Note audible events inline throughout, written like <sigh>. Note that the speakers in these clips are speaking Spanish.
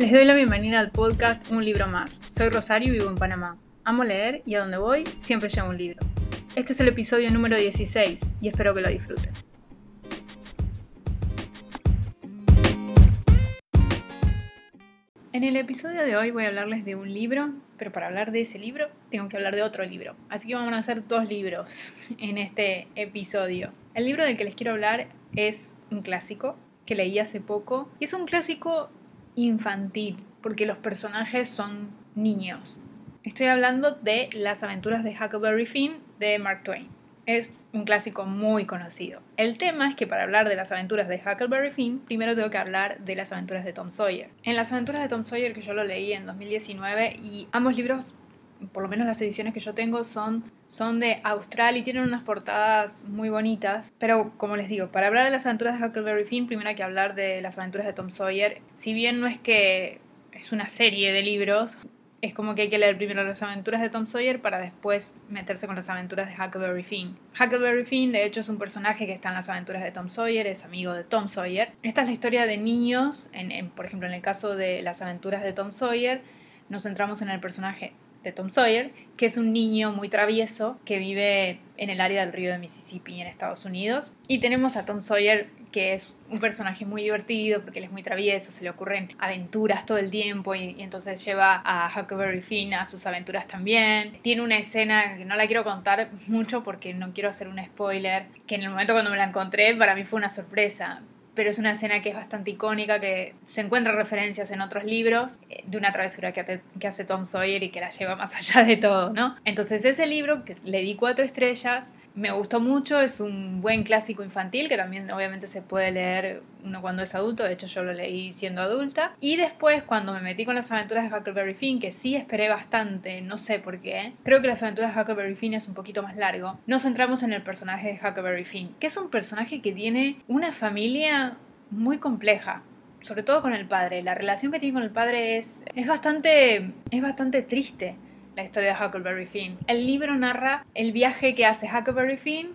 Les doy la bienvenida al podcast Un libro más. Soy Rosario y vivo en Panamá. Amo leer y a donde voy siempre llevo un libro. Este es el episodio número 16 y espero que lo disfruten. En el episodio de hoy voy a hablarles de un libro, pero para hablar de ese libro tengo que hablar de otro libro. Así que vamos a hacer dos libros <laughs> en este episodio. El libro del que les quiero hablar es un clásico que leí hace poco. Y es un clásico infantil, porque los personajes son niños. Estoy hablando de Las aventuras de Huckleberry Finn de Mark Twain. Es un clásico muy conocido. El tema es que para hablar de las aventuras de Huckleberry Finn, primero tengo que hablar de las aventuras de Tom Sawyer. En las aventuras de Tom Sawyer, que yo lo leí en 2019, y ambos libros por lo menos las ediciones que yo tengo son, son de Austral y tienen unas portadas muy bonitas. Pero como les digo, para hablar de las aventuras de Huckleberry Finn, primero hay que hablar de las aventuras de Tom Sawyer. Si bien no es que es una serie de libros, es como que hay que leer primero las aventuras de Tom Sawyer para después meterse con las aventuras de Huckleberry Finn. Huckleberry Finn, de hecho, es un personaje que está en las aventuras de Tom Sawyer, es amigo de Tom Sawyer. Esta es la historia de niños, en, por ejemplo, en el caso de las aventuras de Tom Sawyer, nos centramos en el personaje de Tom Sawyer, que es un niño muy travieso que vive en el área del río de Mississippi en Estados Unidos. Y tenemos a Tom Sawyer, que es un personaje muy divertido porque él es muy travieso, se le ocurren aventuras todo el tiempo y, entonces lleva a Huckleberry Finn a sus aventuras también. Tiene una escena que no la quiero contar mucho porque no quiero hacer un spoiler, que en el momento cuando me la encontré para mí fue una sorpresa, pero es una escena que es bastante icónica, que se encuentran referencias en otros libros eh, de una travesura que, hace Tom Sawyer y que la lleva más <laughs> allá de todo, ¿no? Entonces ese libro, le di cuatro estrellas, me gustó mucho, es un buen clásico infantil que también obviamente se puede leer uno cuando es adulto, de hecho yo lo leí siendo adulta. Y después cuando me metí con las aventuras de Huckleberry Finn, que sí esperé bastante, no sé por qué, creo que las aventuras de Huckleberry Finn es un poquito más largo, nos centramos en el personaje de Huckleberry Finn, que es un personaje que tiene una familia muy compleja sobre todo con el padre. La relación que tiene con el padre es, es, bastante, es bastante triste la historia de Huckleberry Finn. El libro narra el viaje que hace Huckleberry Finn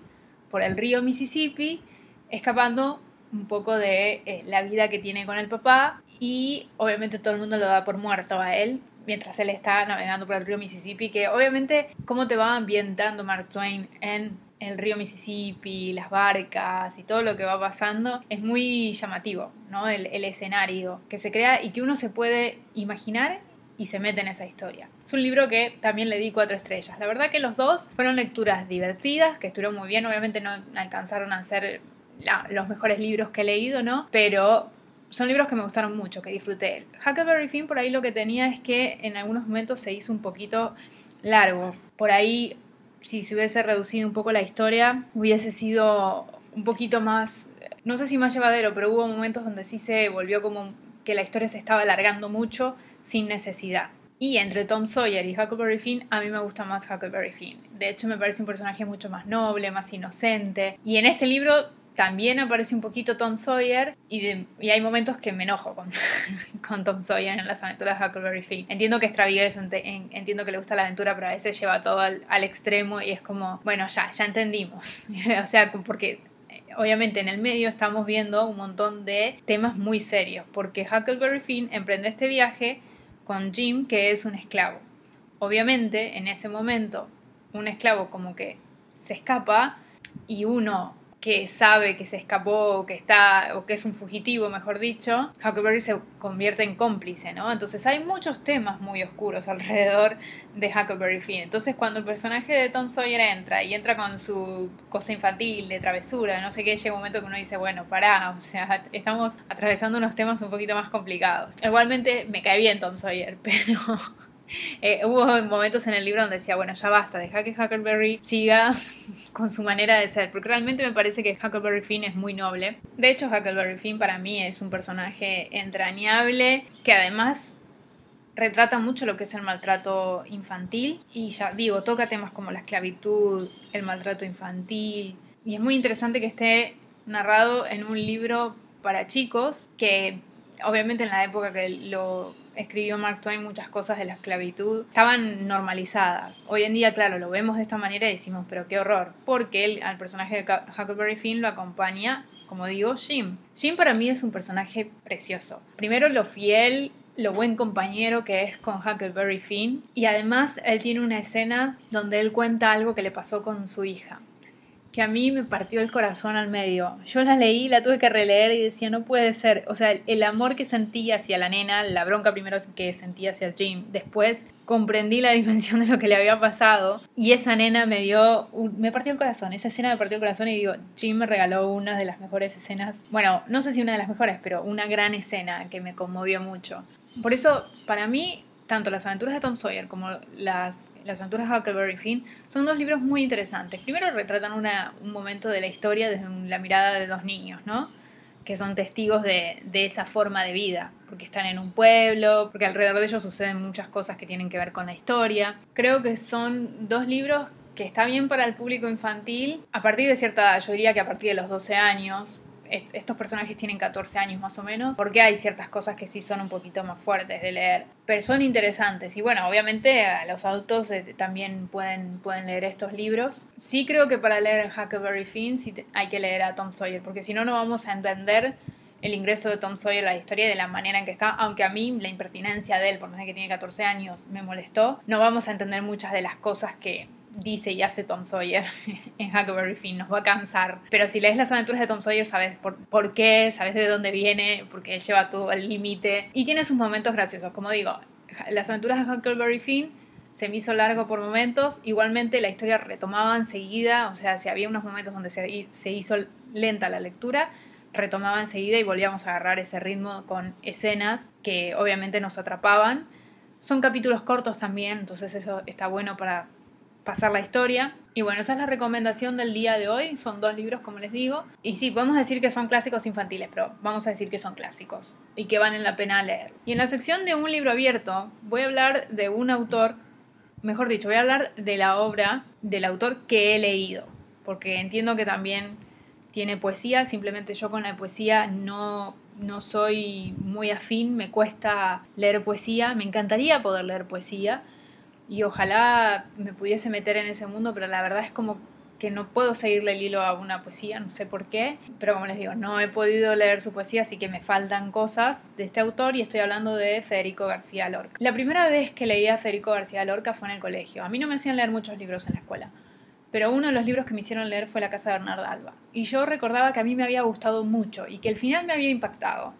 por el río Mississippi, escapando un poco de eh, la vida que tiene con el papá y obviamente todo el mundo lo da por muerto a él mientras él está navegando por el río Mississippi, que obviamente cómo te va ambientando Mark Twain en el río Mississippi, las barcas y todo lo que va pasando, es muy llamativo, ¿no? El, el escenario que se crea y que uno se puede imaginar y se mete en esa historia. Es un libro que también le di cuatro estrellas. La verdad que los dos fueron lecturas divertidas, que estuvieron muy bien. Obviamente no alcanzaron a ser los mejores libros que he leído, ¿no? Pero son libros que me gustaron mucho, que disfruté. Huckleberry Finn por ahí lo que tenía es que en algunos momentos se hizo un poquito largo. Por ahí, si se hubiese reducido un poco la historia, hubiese sido un poquito más, no sé si más llevadero, pero hubo momentos donde sí se volvió como que la historia se estaba alargando mucho sin necesidad. Y entre Tom Sawyer y Huckleberry Finn, a mí me gusta más Huckleberry Finn. De hecho, me parece un personaje mucho más noble, más inocente. Y en este libro también aparece un poquito Tom Sawyer y, hay momentos que me enojo con, <laughs> con, Tom Sawyer en las aventuras de Huckleberry Finn. Entiendo que es travieso, entiendo que le gusta la aventura, pero a veces lleva todo al, al extremo y es como, bueno, ya, ya entendimos. <laughs> o sea, porque obviamente en el medio estamos viendo un montón de temas muy serios, porque Huckleberry Finn emprende este viaje con Jim, que es un esclavo. Obviamente, en ese momento, un esclavo como que se escapa y uno que sabe que se escapó o que está o que es un fugitivo, mejor dicho, Huckleberry se convierte en cómplice, ¿no? Entonces hay muchos temas muy oscuros <laughs> alrededor de Huckleberry Finn. Entonces cuando el personaje de Tom Sawyer entra y entra con su cosa infantil, de travesura, no sé qué, llega un momento que uno dice, bueno, pará, <laughs> o sea, estamos atravesando unos temas un poquito más complicados. Igualmente me cae bien Tom Sawyer, <laughs> pero eh, hubo momentos en el libro donde decía, bueno, ya basta, deja que Huckleberry siga <laughs> con su manera de ser, porque realmente me parece que Huckleberry Finn es muy noble. De hecho, Huckleberry Finn para mí es un personaje entrañable que además retrata mucho lo que es el maltrato infantil y ya digo, toca temas como la esclavitud, el maltrato infantil y es muy interesante que esté narrado en un libro para chicos que obviamente en la época que lo escribió Mark Twain muchas cosas de la esclavitud estaban normalizadas. Hoy en día, claro, lo vemos de esta manera y decimos, pero qué horror, porque él, al personaje de Huckleberry Finn lo acompaña, como digo, Jim. Jim para mí es un personaje precioso. Primero lo fiel lo buen compañero que es con Huckleberry Finn. Y además él tiene una escena donde él cuenta algo que le pasó con su hija que a mí me partió el corazón al medio. Yo la leí, la tuve que releer y decía, no puede ser. O sea, el amor que sentí hacia la nena, la bronca primero que sentí hacia Jim, después comprendí la <laughs> dimensión de lo que le había pasado y esa nena me dio, me partió el corazón, esa escena me partió el corazón y digo, Jim me regaló una de las mejores escenas, bueno, no sé si una de las mejores, pero una gran escena que me conmovió mucho. Por eso, para mí, tanto las aventuras de Tom Sawyer como las, las aventuras de Huckleberry Finn son dos libros muy interesantes. Primero retratan un momento de la historia desde la mirada de dos niños, ¿no? que son testigos de, de, esa forma de vida, porque están en un pueblo, porque alrededor de ellos suceden muchas cosas que tienen que ver con la historia. Creo que son dos libros que está bien para el público infantil a partir de cierta edad, yo diría que a partir de los 12 años, estos personajes tienen 14 años más o menos, porque hay ciertas cosas que sí son un poquito más fuertes de leer, pero son interesantes y bueno, obviamente los adultos eh, también pueden, pueden leer estos libros. Sí creo que para leer Huckleberry Finn hay que leer a Tom Sawyer, porque si no, no vamos a entender el ingreso de Tom Sawyer a la historia de la manera en que está, aunque a mí la impertinencia de él, por más que tiene 14 años, me molestó, no vamos a entender muchas de las cosas que dice y hace Tom Sawyer <laughs> en Huckleberry Finn, nos va a cansar. Pero si lees las aventuras de Tom Sawyer, sabes por, por qué, sabes de dónde viene, porque lleva todo al límite. Y tiene sus momentos graciosos. Como digo, las aventuras de Huckleberry Finn se me hizo largo por momentos. Igualmente la historia retomaba enseguida, o sea, si había unos momentos donde se, se hizo lenta la lectura, retomaba enseguida y volvíamos a agarrar ese ritmo con escenas que obviamente nos atrapaban. Son capítulos cortos también, entonces eso está bueno para pasar la historia. Y bueno, esa es la recomendación del día de hoy. Son dos libros, como les digo. Y sí, podemos decir que son clásicos infantiles, pero vamos a decir que son clásicos y que valen la pena leer. Y en la sección de un libro abierto voy a hablar de un autor, mejor dicho, voy a hablar de la obra del autor que he leído, porque entiendo que también tiene poesía, simplemente yo con la poesía no no soy muy afín, me cuesta leer poesía, me encantaría poder leer poesía, y ojalá me pudiese meter en ese mundo, pero la verdad es como que no puedo seguirle el hilo a una poesía, no sé por qué, pero como les digo, no he podido leer su poesía, así que me faltan cosas de este autor y estoy hablando de Federico García Lorca. La primera vez que leí a Federico García Lorca fue en el colegio. A mí no me hacían leer muchos libros en la escuela, pero uno de los libros que me hicieron leer fue La casa de Bernarda Alba. Y yo recordaba que a mí me había gustado mucho y que el final me había impactado.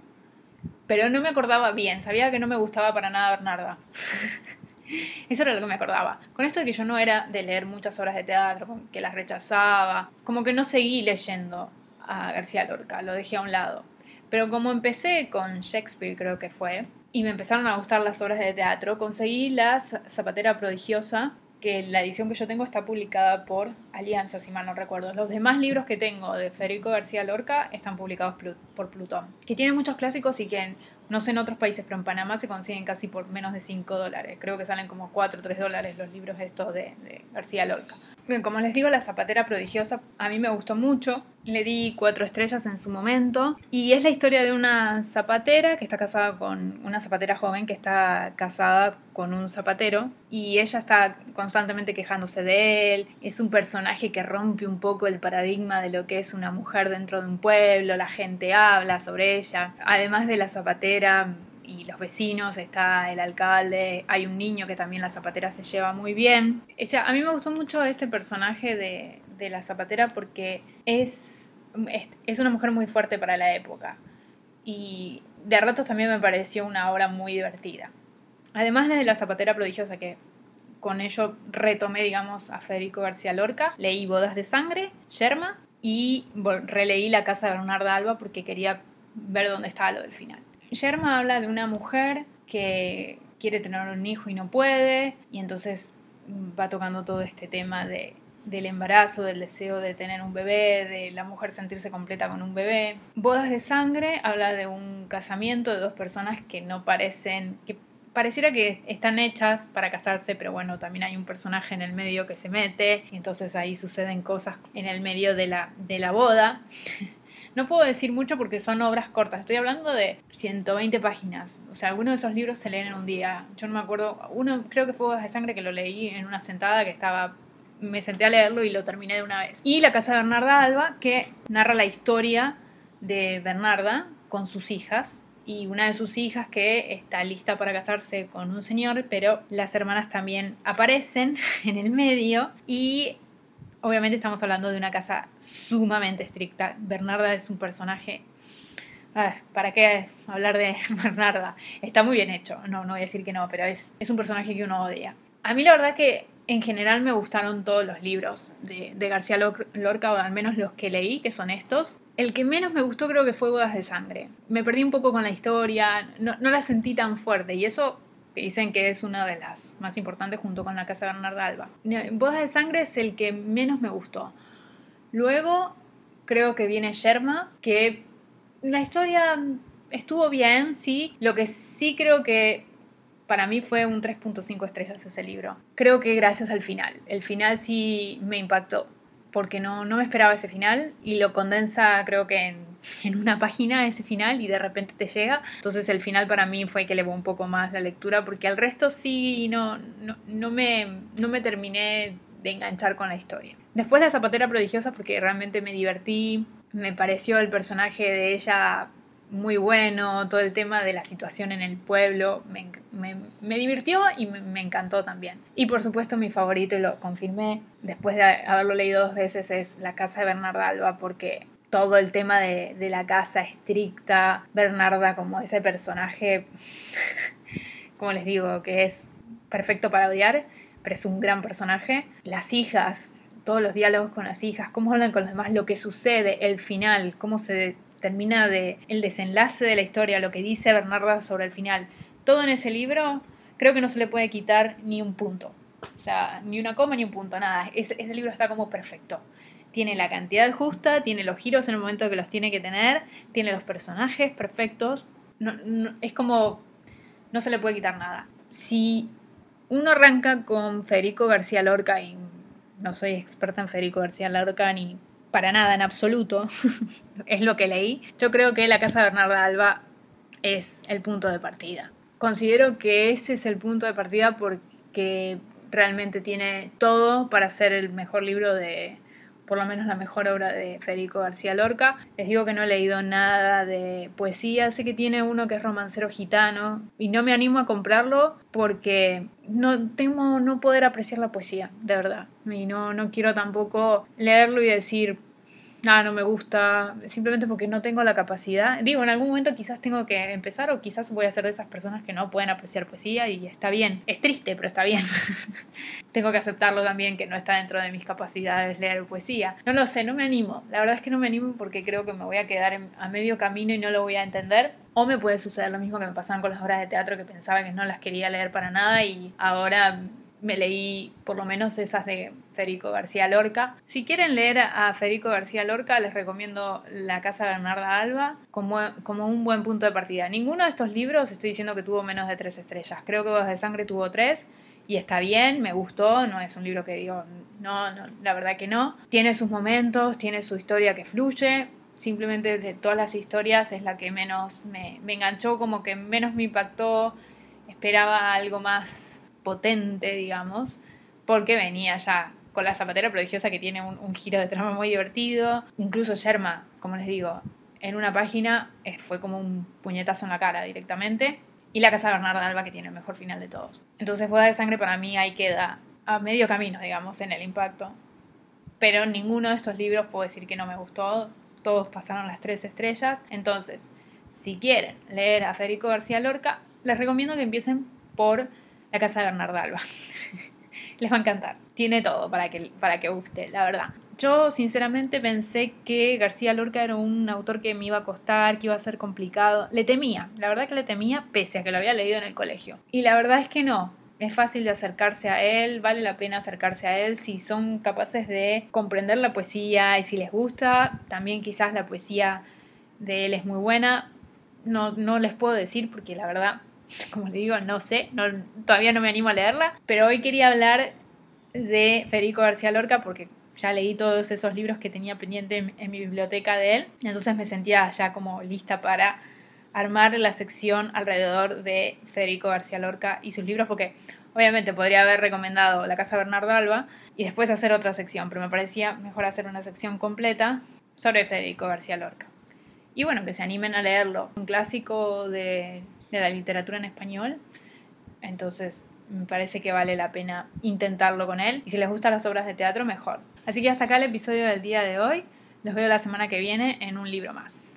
Pero no me acordaba bien, sabía que no me gustaba para nada Bernarda. <laughs> <laughs> Eso era lo que me acordaba. Con esto de que yo no era de leer muchas obras de teatro, que las rechazaba, como que no seguí leyendo a García Lorca, lo dejé a un lado. Pero como empecé con Shakespeare, creo que fue, y me empezaron a gustar las obras de teatro, conseguí La Zapatera Prodigiosa que la edición que yo tengo está publicada por Alianza, si mal no recuerdo. Los demás libros que tengo de Federico García Lorca están publicados por Plutón, que tiene muchos clásicos y que no sé en otros países, pero en Panamá se consiguen casi por menos de 5 dólares. Creo que salen como 4 o 3 dólares los libros estos de, de García Lorca. Bien, como les digo, La Zapatera Prodigiosa a mí me gustó mucho. Le di cuatro estrellas en su momento. Y es la historia de una zapatera que está casada con una zapatera joven que está casada con un zapatero. Y ella está constantemente quejándose de él. Es un personaje que rompe un poco el paradigma de lo que es una mujer dentro de un pueblo. La gente habla sobre ella. Además de la zapatera, y los vecinos, está el alcalde, hay un niño que también la zapatera se lleva muy bien. a mí me gustó mucho este personaje de, de la zapatera porque es, es, una mujer muy fuerte para la época y de ratos también me pareció una obra muy divertida. Además de la zapatera prodigiosa que con ello retomé, digamos, a Federico García Lorca, leí Bodas de Sangre, Yerma y releí La Casa de Bernarda Alba porque quería ver dónde estaba lo del final. Yerma habla de una mujer que quiere tener un hijo y no puede, y entonces va tocando todo este tema de, del embarazo, del deseo de tener un bebé, de la mujer sentirse completa con un bebé. Bodas de sangre habla de un casamiento de dos personas que no parecen, que pareciera que están hechas para casarse, pero bueno, también hay un personaje en el medio que se mete, y entonces ahí suceden cosas en el medio de la, de la boda. <laughs> No puedo decir mucho porque son obras cortas. Estoy hablando de 120 páginas. O sea, algunos de esos libros se leen en un día. Yo no me acuerdo. Uno creo que fue Bodas de Sangre que lo leí en una sentada que estaba. Me senté a leerlo y lo terminé de una vez. Y La Casa de Bernarda Alba, que narra la historia de Bernarda con sus hijas y una de sus hijas que está lista para casarse con un señor, pero las hermanas también aparecen <laughs> en el medio y obviamente estamos hablando de una casa sumamente estricta. Bernarda es un personaje... ¿Para qué hablar de <laughs> Bernarda? Está muy bien hecho, no, no voy a decir que no, pero es, es un personaje que uno odia. A mí la verdad que en general me gustaron todos los libros de, García Lorca, o al menos los que leí, que son estos. El que menos me gustó creo que fue Bodas de Sangre. Me perdí un poco con la historia, no, la sentí tan fuerte y eso dicen que es una de las más importantes junto con la Casa Bernarda Alba. Bodas de Sangre es el que menos me gustó. Luego creo que viene Sherma, que la historia estuvo bien, sí. Lo que sí creo que para mí fue un 3.5 estrellas ese libro. Creo que gracias al final. El final sí me impactó, porque no, no me esperaba ese final y lo condensa creo que en, en, una página ese final y de repente te llega. Entonces el final para mí fue que elevó un poco más la lectura, porque al resto sí no, no, no, me, no me terminé de enganchar con la historia. Después La Zapatera Prodigiosa porque realmente me divertí, me pareció el personaje de ella muy bueno, todo el tema de la situación en el pueblo me, me, divirtió y me, encantó también. Y por supuesto mi favorito, y lo confirmé después de haberlo leído dos veces, es La casa de Bernarda Alba, porque todo el tema de, la casa estricta, Bernarda como ese personaje, <laughs> como les digo, que es perfecto para odiar, pero es un gran personaje. Las hijas, todos los diálogos con las hijas, cómo hablan con los demás, lo que sucede, el final, cómo se termina de el desenlace de la historia, lo que dice Bernarda sobre el final, todo en ese libro, creo que no se le puede quitar ni un punto. O sea, ni una coma ni un punto, nada. Ese libro está como perfecto. Tiene la cantidad justa, tiene los giros en el momento que los tiene que tener, tiene los personajes perfectos. es como. No se le puede quitar nada. Si uno arranca con Federico García Lorca, y no soy experta en Federico García Lorca ni para nada en absoluto, <laughs> es lo que leí. Yo creo que la Casa de Bernarda Alba es el punto de partida. Considero que ese es el punto de partida porque realmente tiene todo para ser el mejor libro de, por lo menos la mejor obra de Federico García Lorca. Les digo que no he leído nada de poesía, sé que tiene uno que es romancero gitano y no me animo a comprarlo porque no tengo no poder apreciar la poesía, de verdad. Y no, no quiero tampoco leerlo y decir, ah, no me gusta, simplemente porque no tengo la capacidad. Digo, en algún momento quizás tengo que empezar o quizás voy a ser de esas personas que no pueden apreciar poesía y está bien. Es triste, pero está bien. <laughs> tengo que aceptarlo también que no está dentro de mis capacidades leer poesía. No lo sé, no me animo. La verdad es que no me animo porque creo que me voy a quedar a medio camino y no lo voy a entender. O me puede suceder lo mismo que me pasaban con las obras de teatro que pensaba que no las quería leer para nada y ahora me leí por lo menos esas de Federico García Lorca. Si quieren leer a Federico García Lorca, les recomiendo La Casa Bernarda Alba como, como un buen punto de partida. Ninguno de estos libros estoy diciendo que tuvo menos de tres estrellas. Creo que Bodas de Sangre tuvo tres y está bien, me gustó, no es un libro que digo, no, no, la verdad que no. Tiene sus momentos, tiene su historia que fluye, simplemente de todas las historias es la que menos me, me enganchó, como que menos me impactó, esperaba algo más potente, digamos, porque venía ya con la zapatera prodigiosa que tiene un, giro de trama muy divertido. Incluso Sherma, como les digo, en una página eh, fue como un puñetazo en la cara directamente. Y la casa de Bernarda Alba que tiene el mejor final de todos. Entonces Boda de Sangre para mí ahí queda a medio camino, digamos, en el impacto. Pero ninguno de estos libros puedo decir que no me gustó. Todos pasaron las tres estrellas. Entonces, si quieren leer a Federico García Lorca, les recomiendo que empiecen por la casa de Bernarda Alba. <laughs> Les va a encantar. Tiene todo para que, para que guste, la verdad. Yo sinceramente pensé que García Lorca era un autor que me iba a costar, que iba a ser complicado. Le temía, la verdad que le temía pese a que lo había leído en el colegio. Y la verdad es que no. Es fácil de acercarse a él, vale la pena acercarse a él si son capaces de comprender la poesía y si les gusta. También quizás la poesía de él es muy buena. No, no les puedo decir porque la verdad <laughs> como le digo, no sé, todavía no me animo a leerla, pero hoy quería hablar de Federico García Lorca porque ya leí todos esos libros que tenía pendiente en, mi biblioteca de él, entonces me sentía ya como lista para armar la sección alrededor de Federico García Lorca y sus libros, porque obviamente podría haber recomendado La Casa Bernardo Alba y después hacer otra sección, pero me parecía mejor hacer una sección completa sobre Federico García Lorca. y bueno, que se animen a leerlo. Un clásico de, la literatura en español, entonces me parece que vale la pena intentarlo con él. Y si les gustan las obras de teatro, mejor. Así que hasta acá el episodio del día de hoy. Los veo la semana que viene en un libro más.